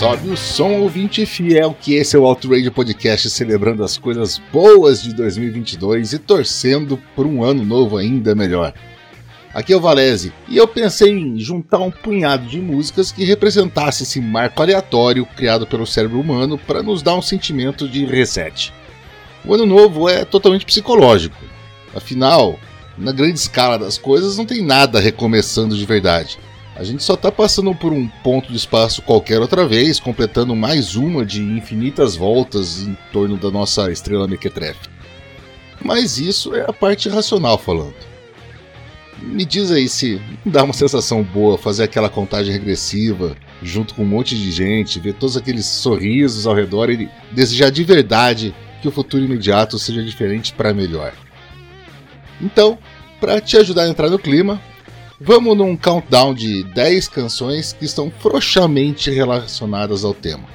Sobe o som, ouvinte fiel, que esse é o Outrage Podcast celebrando as coisas boas de 2022 e torcendo por um ano novo ainda melhor. Aqui é o Valese e eu pensei em juntar um punhado de músicas que representasse esse marco aleatório criado pelo cérebro humano para nos dar um sentimento de reset. O ano novo é totalmente psicológico, afinal, na grande escala das coisas não tem nada recomeçando de verdade. A gente só está passando por um ponto de espaço qualquer outra vez, completando mais uma de infinitas voltas em torno da nossa estrela mequetrefe. Mas isso é a parte racional falando. Me diz aí se dá uma sensação boa fazer aquela contagem regressiva junto com um monte de gente, ver todos aqueles sorrisos ao redor e desejar de verdade que o futuro imediato seja diferente para melhor. Então, para te ajudar a entrar no clima, Vamos num countdown de 10 canções que estão frouxamente relacionadas ao tema.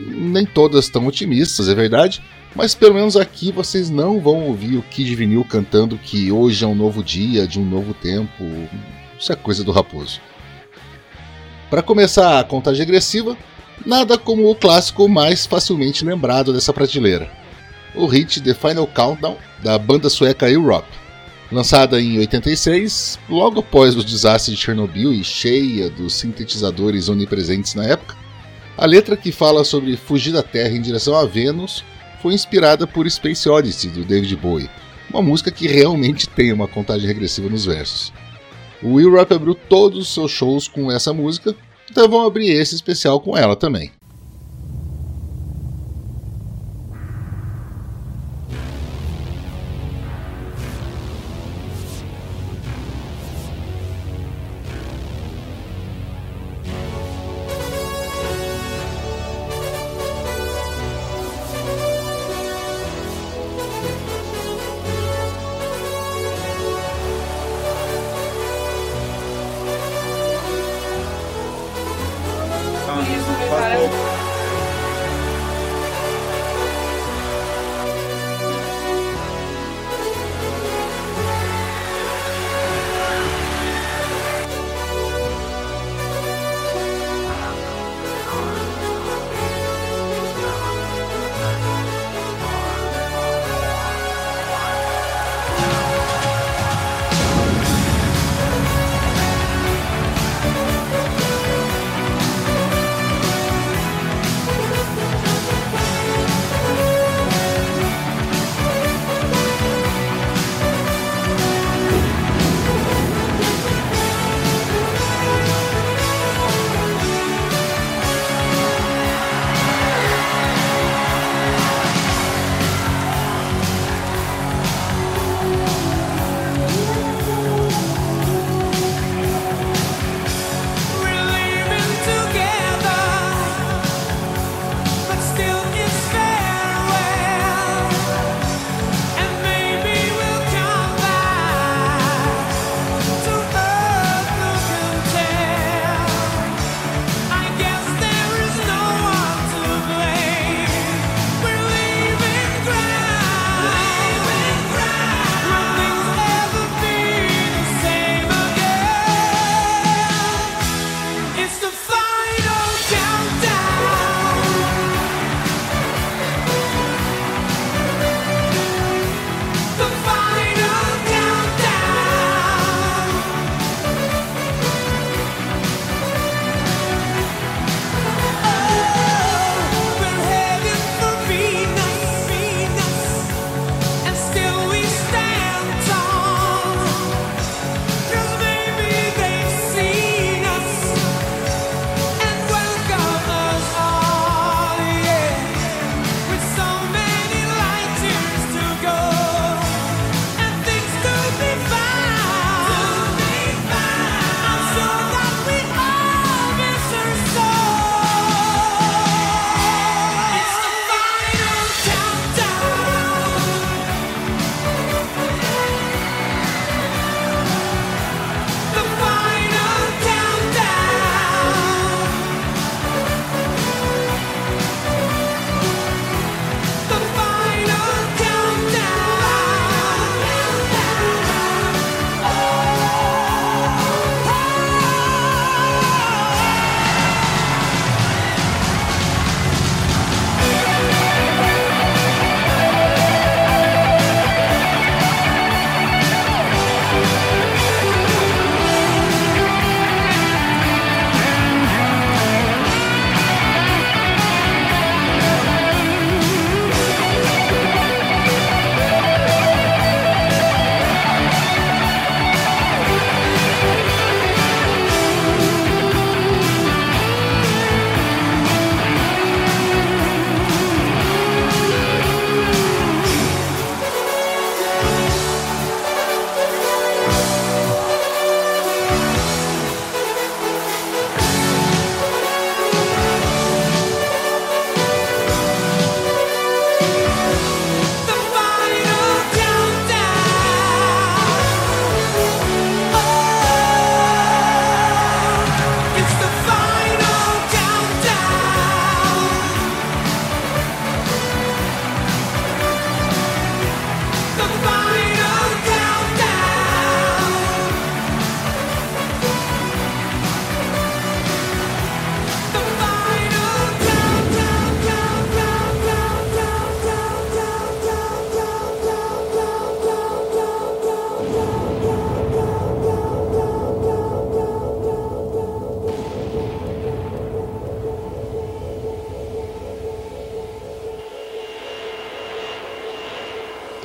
Nem todas tão otimistas, é verdade, mas pelo menos aqui vocês não vão ouvir o Kid Vinil cantando que hoje é um novo dia, de um novo tempo. Isso é coisa do raposo. Para começar a contagem regressiva, nada como o clássico mais facilmente lembrado dessa prateleira: o hit The Final Countdown da banda sueca Europe. Lançada em 86, logo após o desastre de Chernobyl e cheia dos sintetizadores onipresentes na época, a letra que fala sobre fugir da Terra em direção a Vênus foi inspirada por Space Odyssey do David Bowie, uma música que realmente tem uma contagem regressiva nos versos. O Will Rap abriu todos os seus shows com essa música, então vamos abrir esse especial com ela também.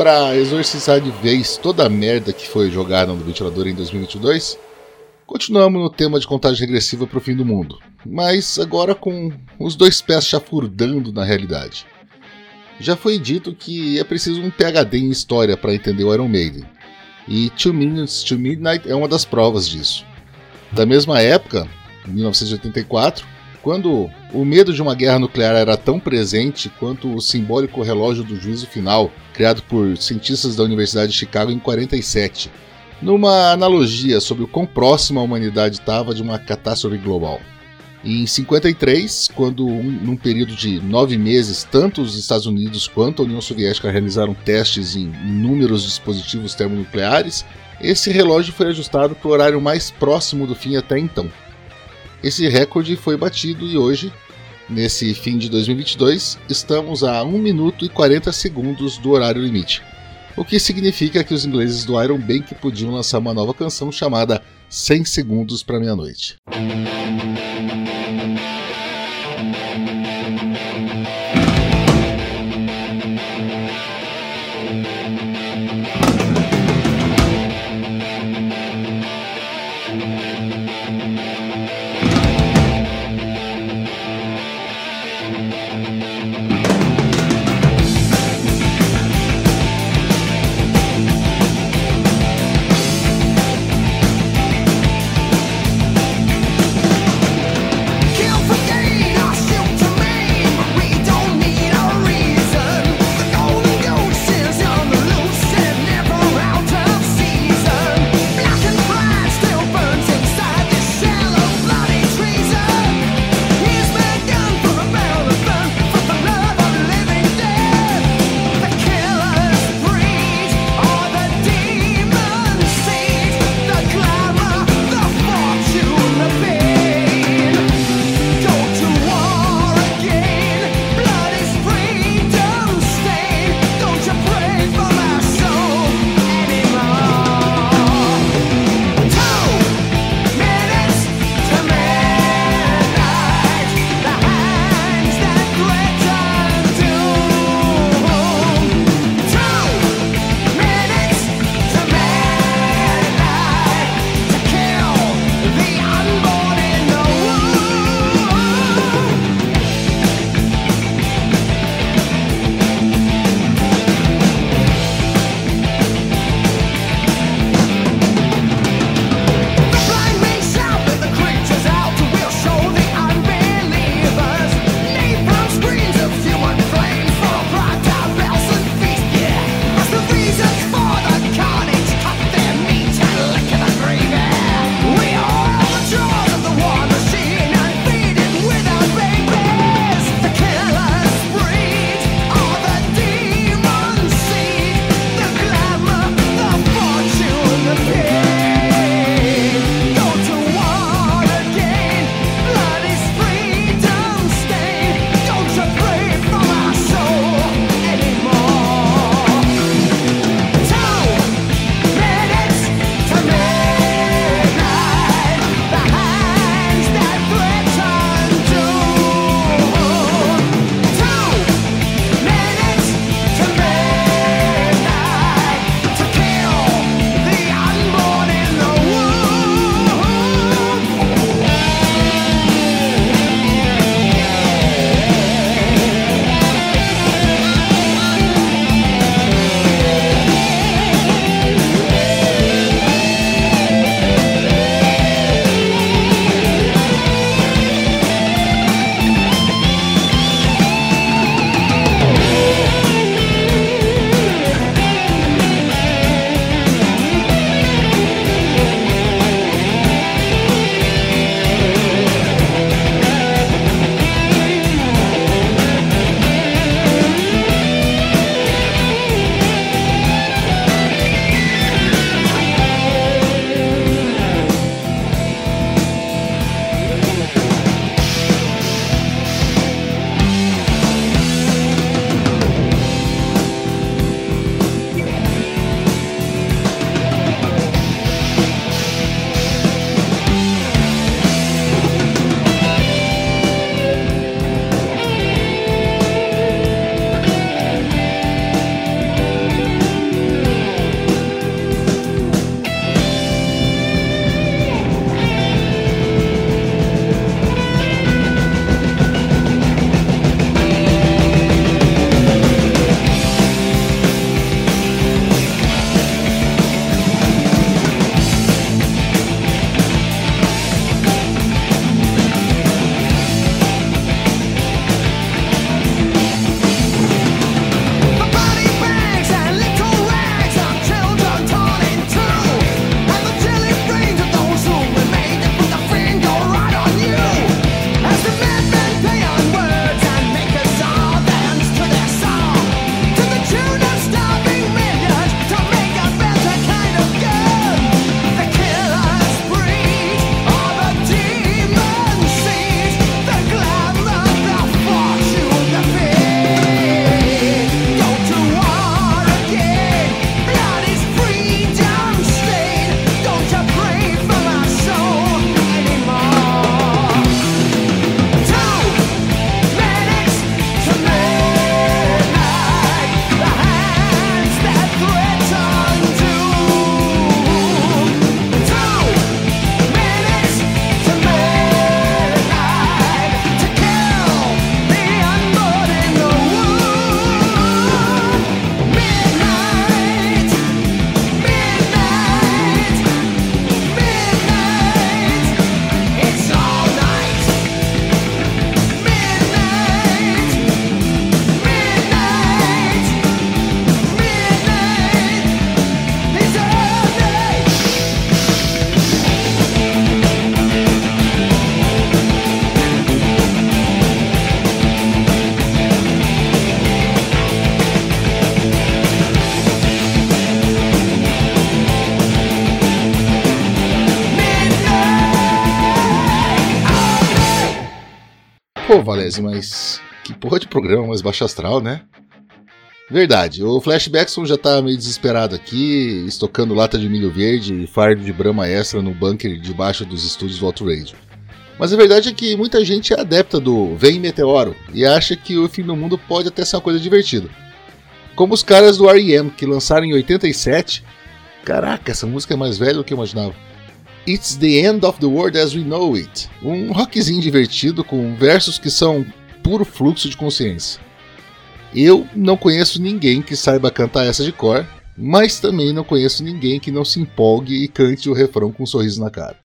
Para exorcizar de vez toda a merda que foi jogada no ventilador em 2022, continuamos no tema de contagem regressiva para o fim do mundo, mas agora com os dois pés chafurdando na realidade. Já foi dito que é preciso um PhD em história para entender o Iron Maiden, e Two Minutes to Midnight é uma das provas disso. Da mesma época, 1984, quando o medo de uma guerra nuclear era tão presente quanto o simbólico relógio do juízo final, criado por cientistas da Universidade de Chicago em 47, numa analogia sobre o quão próxima a humanidade estava de uma catástrofe global. Em 53, quando um, num período de nove meses, tanto os Estados Unidos quanto a União Soviética realizaram testes em inúmeros dispositivos termonucleares, esse relógio foi ajustado para o horário mais próximo do fim até então. Esse recorde foi batido e hoje, nesse fim de 2022, estamos a 1 minuto e 40 segundos do horário limite. O que significa que os ingleses do Iron Bank podiam lançar uma nova canção chamada 100 Segundos para Meia-Noite. Pô, Valese, mas que porra de programa mais baixo astral, né? Verdade, o Flashbackson já tá meio desesperado aqui, estocando lata de milho verde e fardo de brama extra no bunker debaixo dos estúdios do Outrage. Mas a verdade é que muita gente é adepta do Vem Meteoro e acha que o fim do mundo pode até ser uma coisa divertida. Como os caras do R.E.M., que lançaram em 87. Caraca, essa música é mais velha do que eu imaginava. It's the End of the World as We Know It. Um rockzinho divertido com versos que são puro fluxo de consciência. Eu não conheço ninguém que saiba cantar essa de cor, mas também não conheço ninguém que não se empolgue e cante o refrão com um sorriso na cara.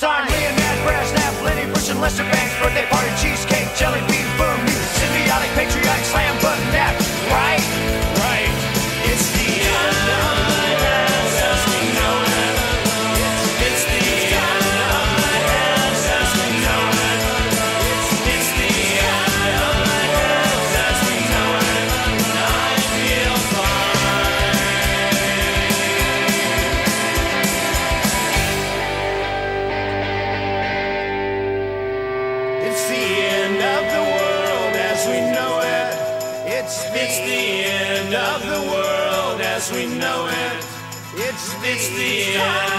Bernstein, Leonard Brezhnev, Lenny Bruce and Lester Banks, birthday party, cheesecake, jelly bean, boom, symbiotic, patriotic, slam button, yeah.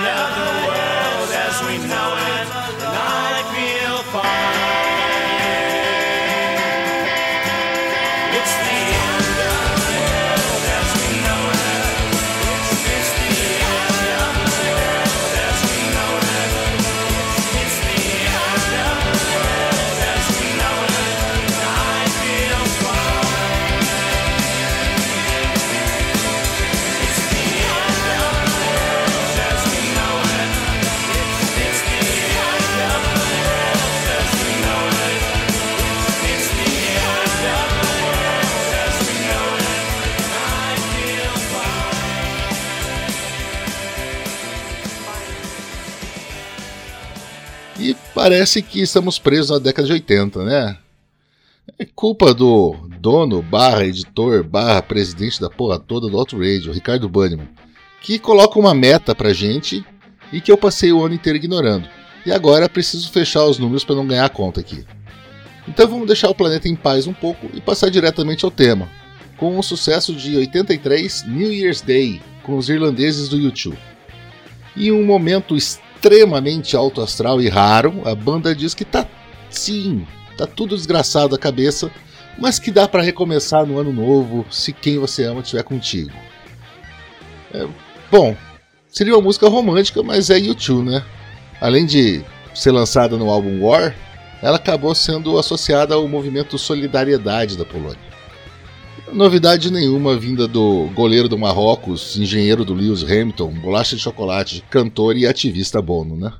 Parece que estamos presos na década de 80, né? É culpa do dono, barra editor, barra presidente da porra toda do Auto Radio, Ricardo Banniman, que coloca uma meta pra gente e que eu passei o ano inteiro ignorando. E agora preciso fechar os números para não ganhar a conta aqui. Então vamos deixar o planeta em paz um pouco e passar diretamente ao tema, com o sucesso de 83 New Year's Day com os irlandeses do YouTube. E um momento estranho extremamente alto astral e raro, a banda diz que tá sim, tá tudo desgraçado a cabeça, mas que dá para recomeçar no ano novo se quem você ama estiver contigo. É, bom, seria uma música romântica, mas é U2, né? Além de ser lançada no álbum War, ela acabou sendo associada ao movimento Solidariedade da Polônia. Novidade nenhuma vinda do goleiro do Marrocos, engenheiro do Lewis Hamilton, bolacha de chocolate, cantor e ativista Bono, né?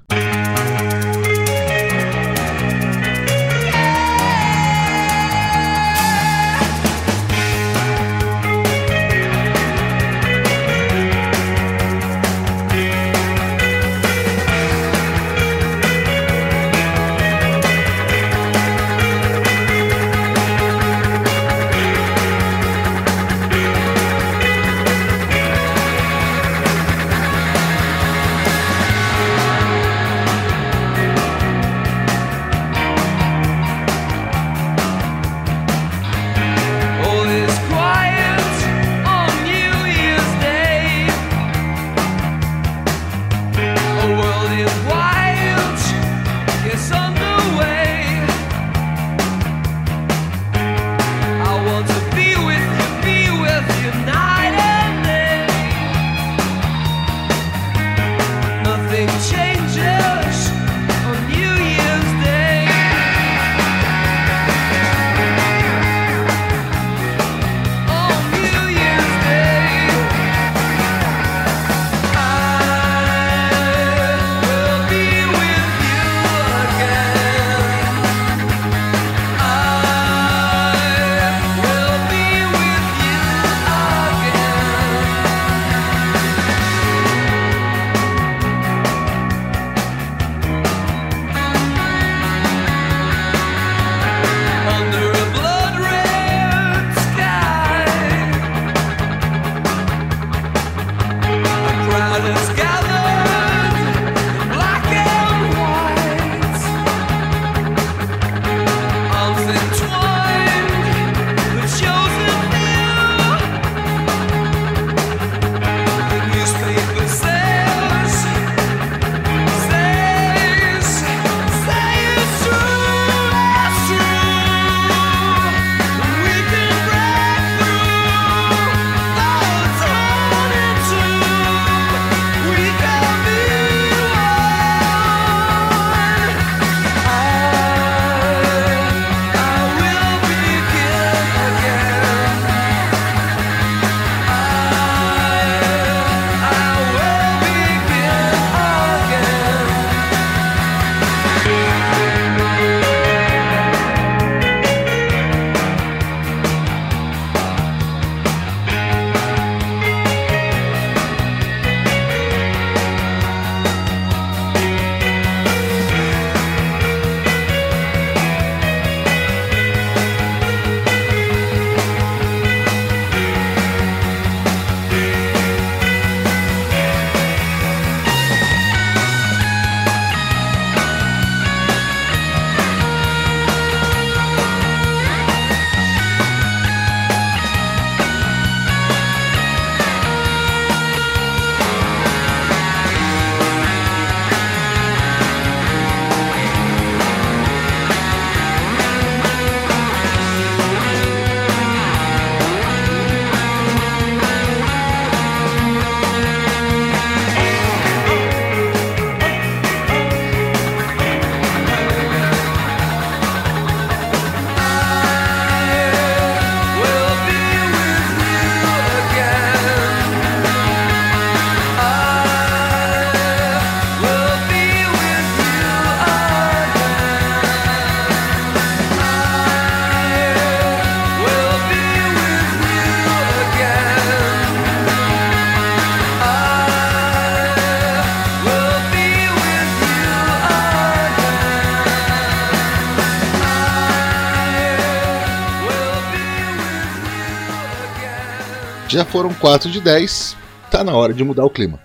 Já foram 4 de 10, tá na hora de mudar o clima.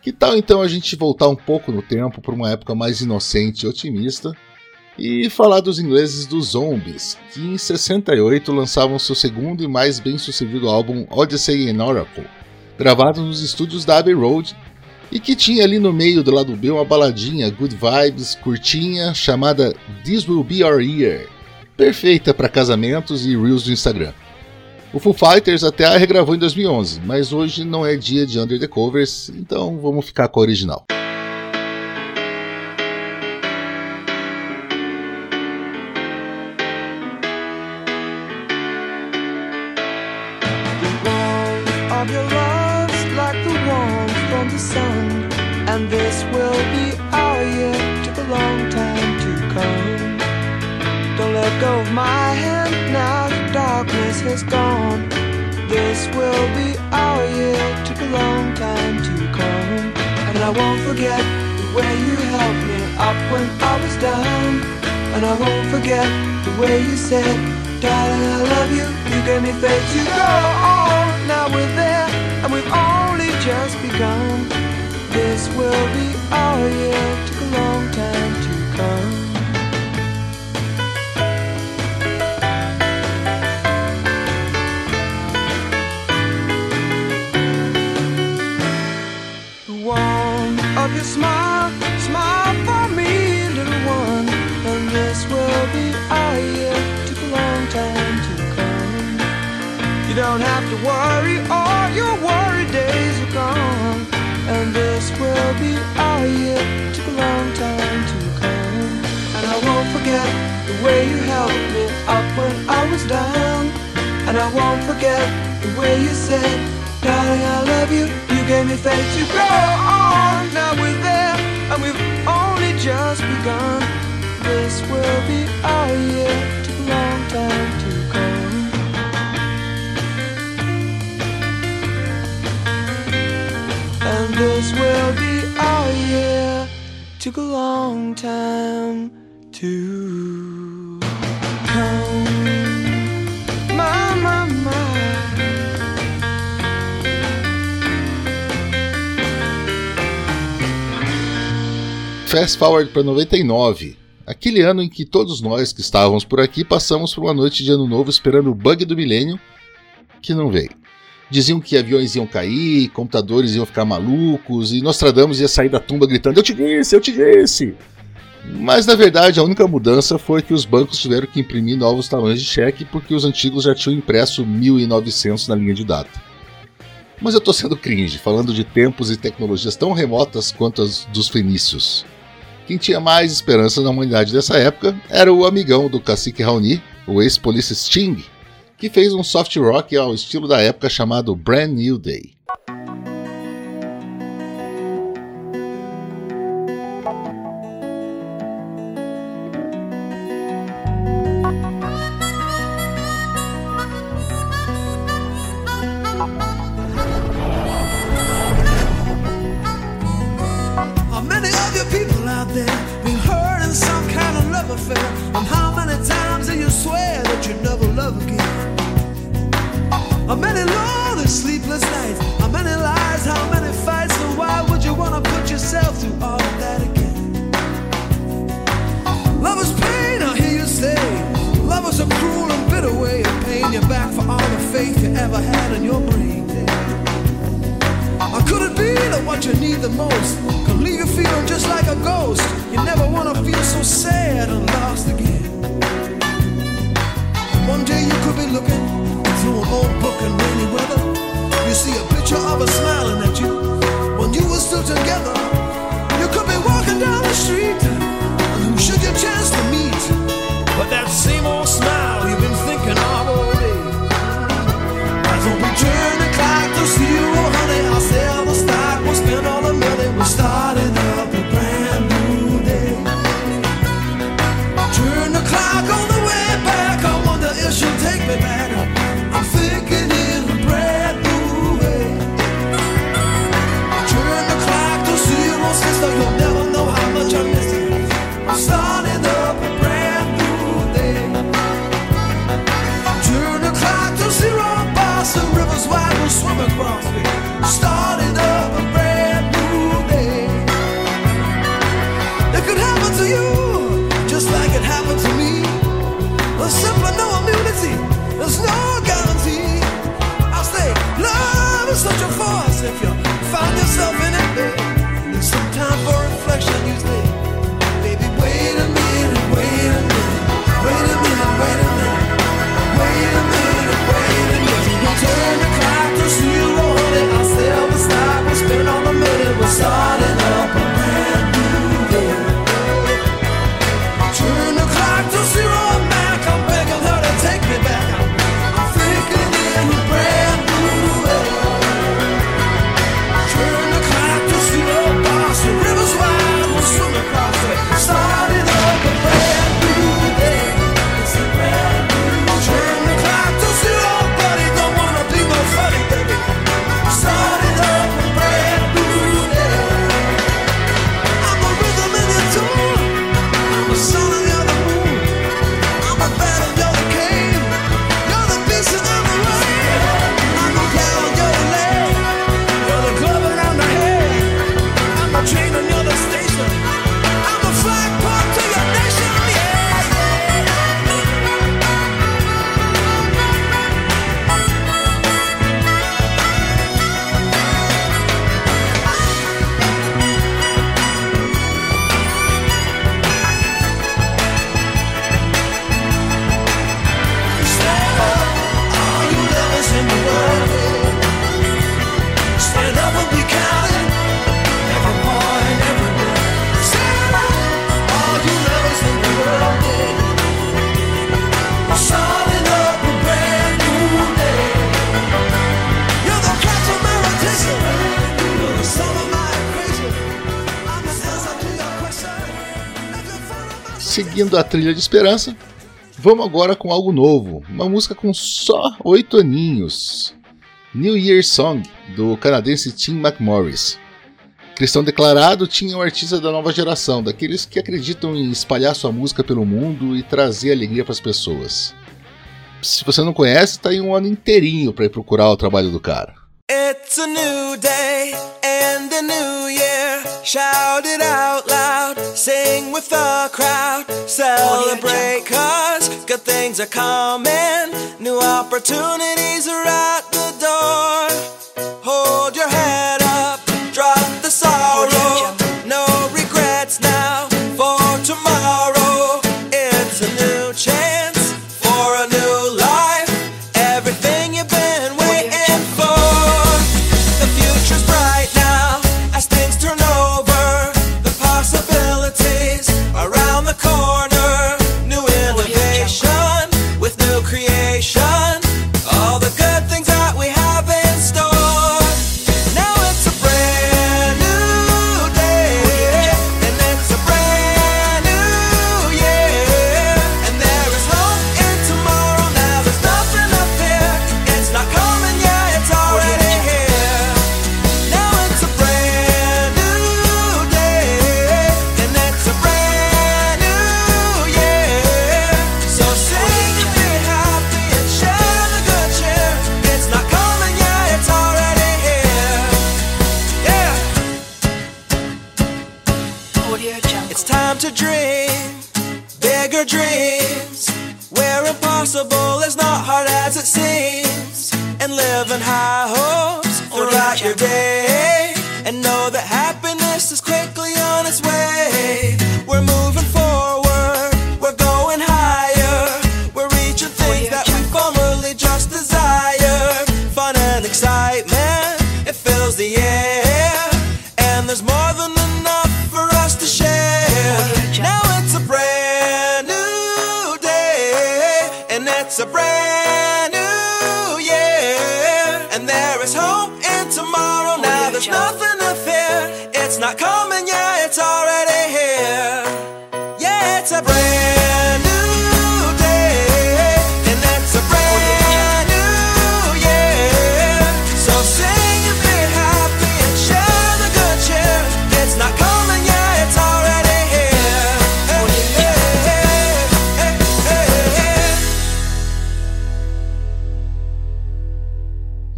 Que tal então a gente voltar um pouco no tempo para uma época mais inocente e otimista e falar dos ingleses dos Zombies, que em 68 lançavam seu segundo e mais bem-sucedido álbum Odyssey in Oracle, gravado nos estúdios da Abbey Road e que tinha ali no meio do lado B uma baladinha good vibes, curtinha, chamada This Will Be Our Year, perfeita para casamentos e reels do Instagram. O Foo Fighters até regravou em 2011, mas hoje não é dia de Under the Covers, então vamos ficar com a original. Gone. Will be our year, took a long time to come. And I won't forget the way you helped me up when I was down. And I won't forget the way you said, Darling, I love you. You gave me faith to go on. Now we're there, and we've only just begun. This will be our year. Took a long time to come. Smile, smile for me, little one. And this will be our year. Took a long time to come. You don't have to worry, all your worry days are gone. And this will be our year. Took a long time to come. And I won't forget the way you helped me up when I was down. And I won't forget the way you said, Darling, I love you. You gave me faith to go on. Now we're there, and we've only just begun. This will be our year. Took a long time to come. And this will be our year. Took a long time to Fast forward para 99, aquele ano em que todos nós que estávamos por aqui passamos por uma noite de ano novo esperando o bug do milênio, que não veio. Diziam que aviões iam cair, computadores iam ficar malucos e Nostradamus ia sair da tumba gritando: Eu te disse, eu te disse! Mas na verdade a única mudança foi que os bancos tiveram que imprimir novos talões de cheque porque os antigos já tinham impresso 1900 na linha de data. Mas eu tô sendo cringe, falando de tempos e tecnologias tão remotas quanto as dos fenícios. Quem tinha mais esperança na humanidade dessa época era o amigão do cacique Raoni, o ex-polícia Sting, que fez um soft rock ao estilo da época chamado Brand New Day. Ever had in your brain. Or could it be that what you need the most can leave you feeling just like a ghost? You never wanna feel so Seguindo a trilha de esperança, vamos agora com algo novo, uma música com só oito aninhos. New Year Song, do canadense Tim McMorris. Cristão declarado, tinha um artista da nova geração, daqueles que acreditam em espalhar sua música pelo mundo e trazer alegria para as pessoas. Se você não conhece, tá aí um ano inteirinho para ir procurar o trabalho do cara. It's a new day and a new year. Shout it out loud, sing with the crowd. Celebrate cause good things are coming. New opportunities are at the door. Hold your head It's time to dream. Bigger dreams. Where impossible. Is not hard as it seems. And live in high hopes throughout your day. And know that happiness is quickly on its way. We're moving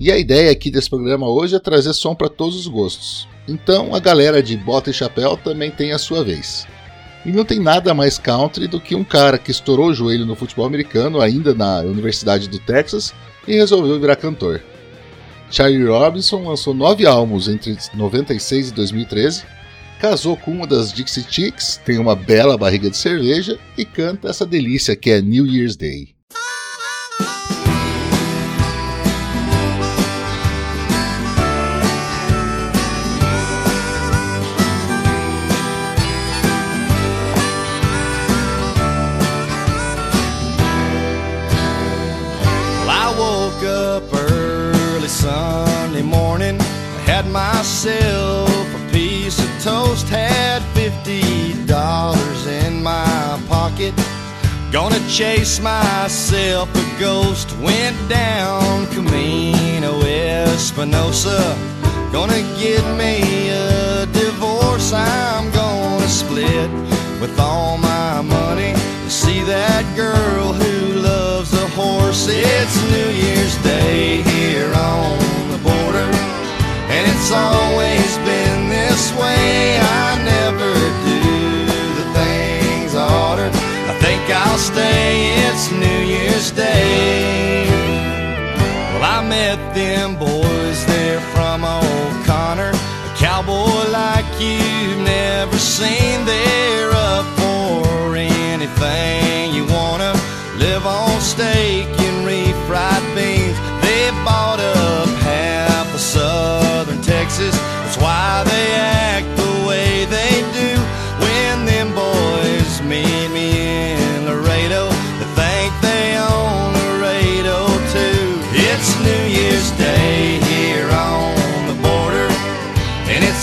E a ideia aqui desse programa hoje é trazer som para todos os gostos. Então a galera de bota e chapéu também tem a sua vez. E não tem nada mais country do que um cara que estourou o joelho no futebol americano ainda na Universidade do Texas e resolveu virar cantor. Charlie Robinson lançou nove álbuns entre 96 e 2013, casou com uma das Dixie Chicks, tem uma bela barriga de cerveja e canta essa delícia que é New Year's Day. Pocket. Gonna chase myself a ghost. Went down Camino Espinosa. Gonna get me a divorce. I'm gonna split with all my money to see that girl who loves a horse. It's New Year's Day here on the border, and it's always I'll. It's New Year's Day. Well, I met them boys there from O'Connor, a cowboy like you've never seen. They're up for anything you wanna. Live on steak and refried beans. They bought up half of southern Texas. That's why they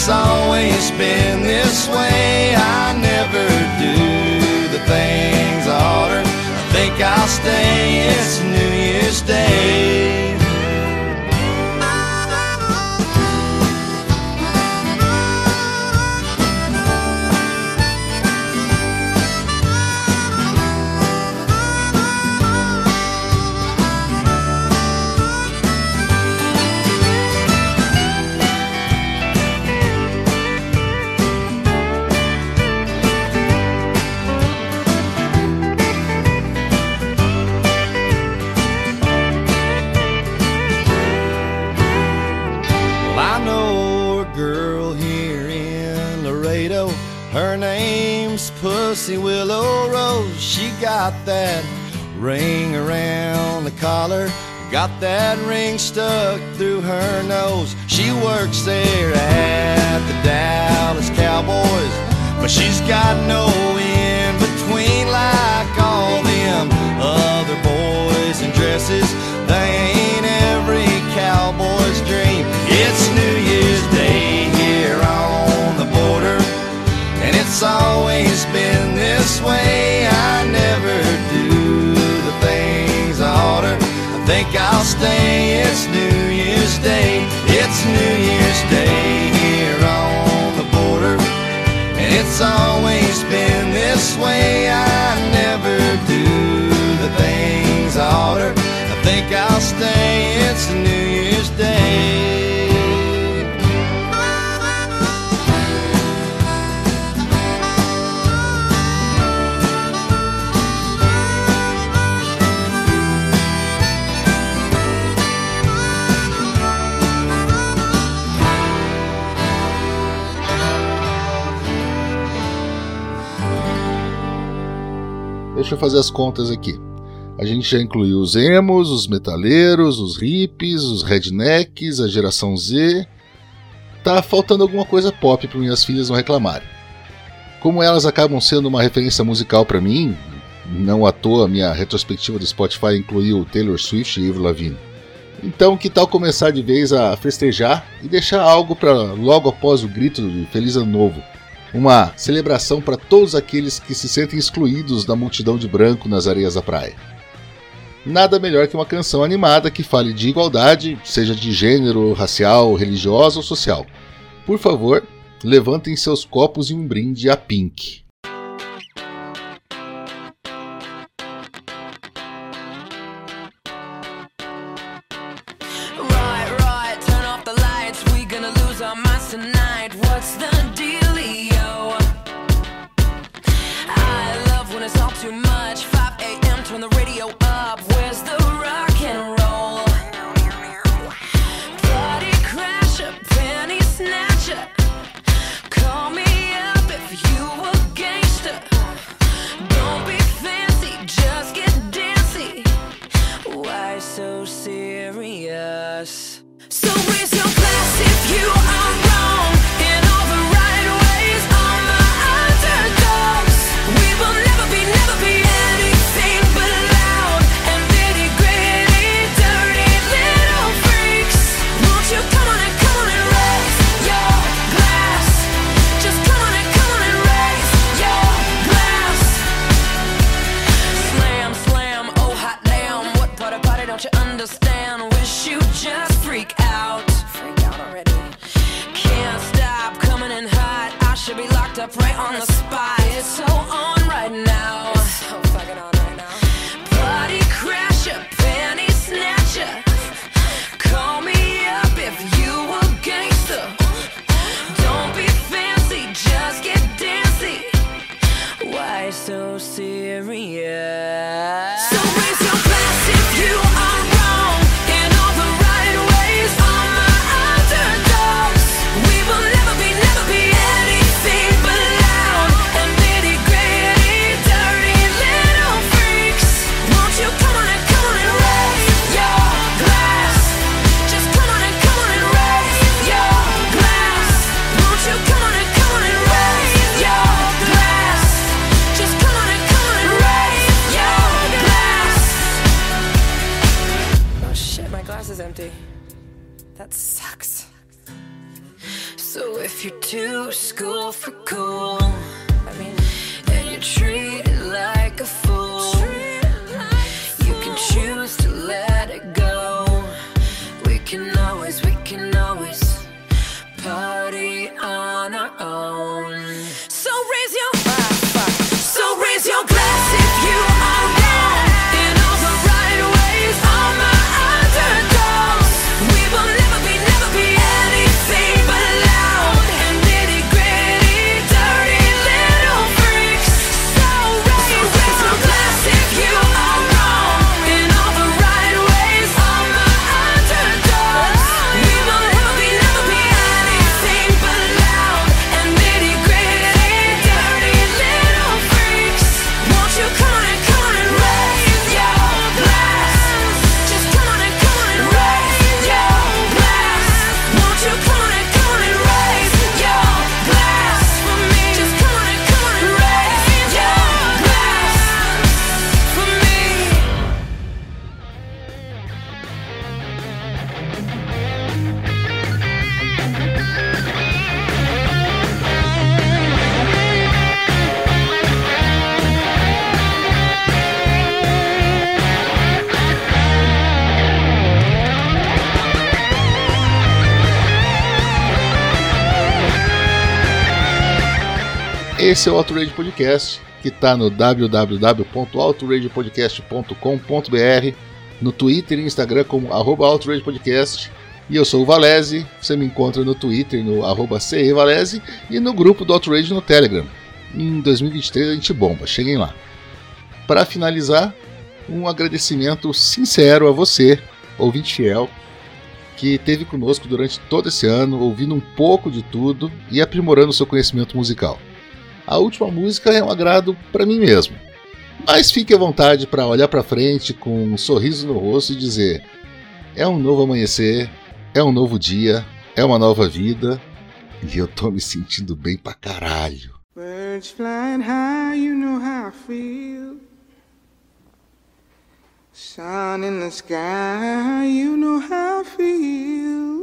it's always been ring around the collar. Got that ring stuck through her nose. She works there at the Dallas Cowboys, but she's got no in between like all them other boys in dresses. They ain't every cowboy's dream. It's New Year's Day here on the border, and it's always been this way. I never think I'll stay. It's New Year's Day. It's New Year's Day here on the border. And it's always been this way. I never do the things I oughter. I think I'll stay. It's New Deixa eu fazer as contas aqui. A gente já incluiu os emos, os metaleiros, os hippies, os rednecks, a geração Z. Tá faltando alguma coisa pop para minhas filhas não reclamarem. Como elas acabam sendo uma referência musical para mim, não à toa minha retrospectiva do Spotify incluiu Taylor Swift e Avril Lavigne. Então, que tal começar de vez a festejar e deixar algo para logo após o grito de Feliz Ano Novo? Uma celebração para todos aqueles que se sentem excluídos da multidão de branco nas areias da praia. Nada melhor que uma canção animada que fale de igualdade, seja de gênero, racial, religiosa ou social. Por favor, levantem seus copos e um brinde a Pink. Esse é o Outrage Podcast, que está no www.outragepodcast.com.br, no Twitter e Instagram como arroba Outrage Podcast. E eu sou o Valese, você me encontra no Twitter no arroba CEValese e no grupo do Outrage no Telegram. Em 2023 a gente bomba, cheguem lá. Para finalizar, um agradecimento sincero a você, ouvinte fiel, que esteve conosco durante todo esse ano, ouvindo um pouco de tudo e aprimorando seu conhecimento musical. A última música é um agrado para mim mesmo. Mas fique à vontade para olhar para frente com um sorriso no rosto e dizer: é um novo amanhecer, é um novo dia, é uma nova vida e eu tô me sentindo bem pra caralho. Birds flying high, you know how I feel. Sun in the sky, you know how I feel.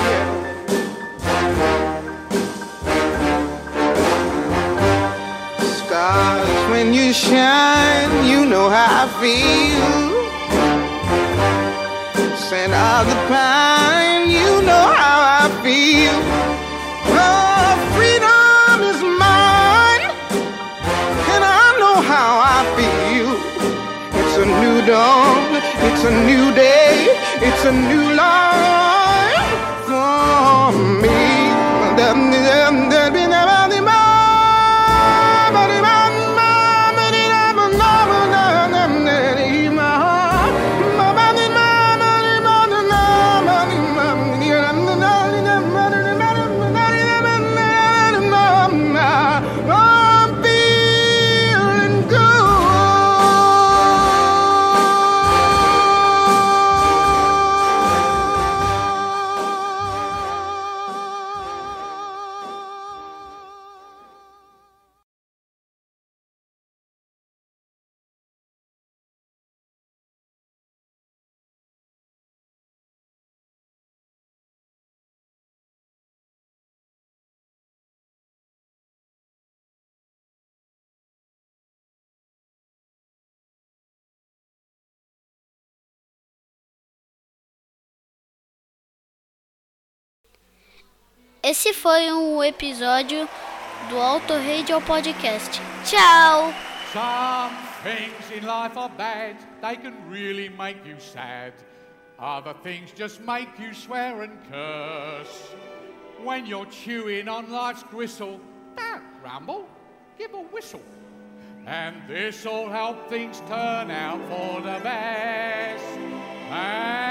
Stars, when you shine, you know how I feel. Scent of the pine, you know how I feel. Oh, freedom is mine, and I know how I feel. It's a new dawn, it's a new day, it's a new life Esse foi um episódio do Auto Radio Podcast. Tchau! Some things in life are bad, they can really make you sad. Other things just make you swear and curse. When you're chewing on life's gristle, don't grumble, give a whistle. And this'll help things turn out for the best. And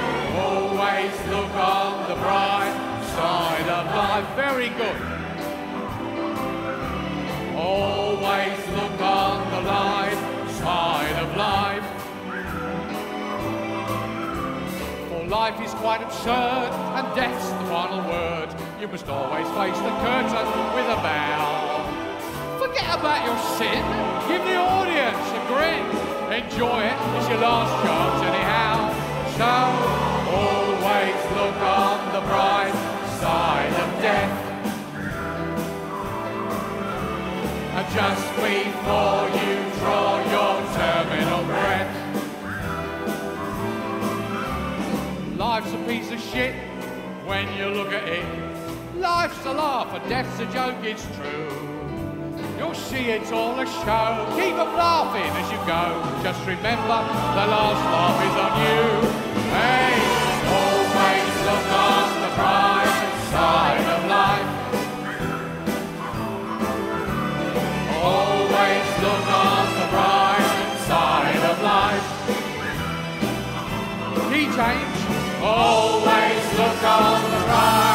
always look on the bright side of life. Very good. Always look on the light side of life. For life is quite absurd, and death's the final word. You must always face the curtain with a bow. Forget about your sin. Give the audience a grin. Enjoy it. It's your last chance anyhow. So on the bright side of death. And just before you draw your terminal breath. Life's a piece of shit when you look at it. Life's a laugh and death's a joke, it's true. You'll see it's all a show. Keep 'em laughing as you go. Just remember, the last laugh is on you. Hey, change. Always look on the bright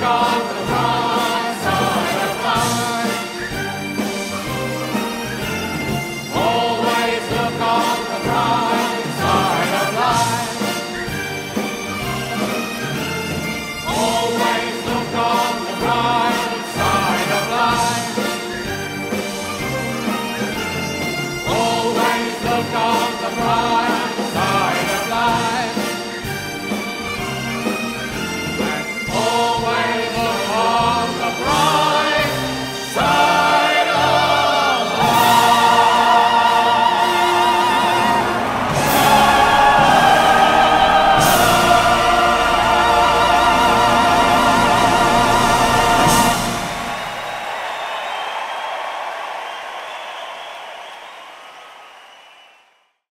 God.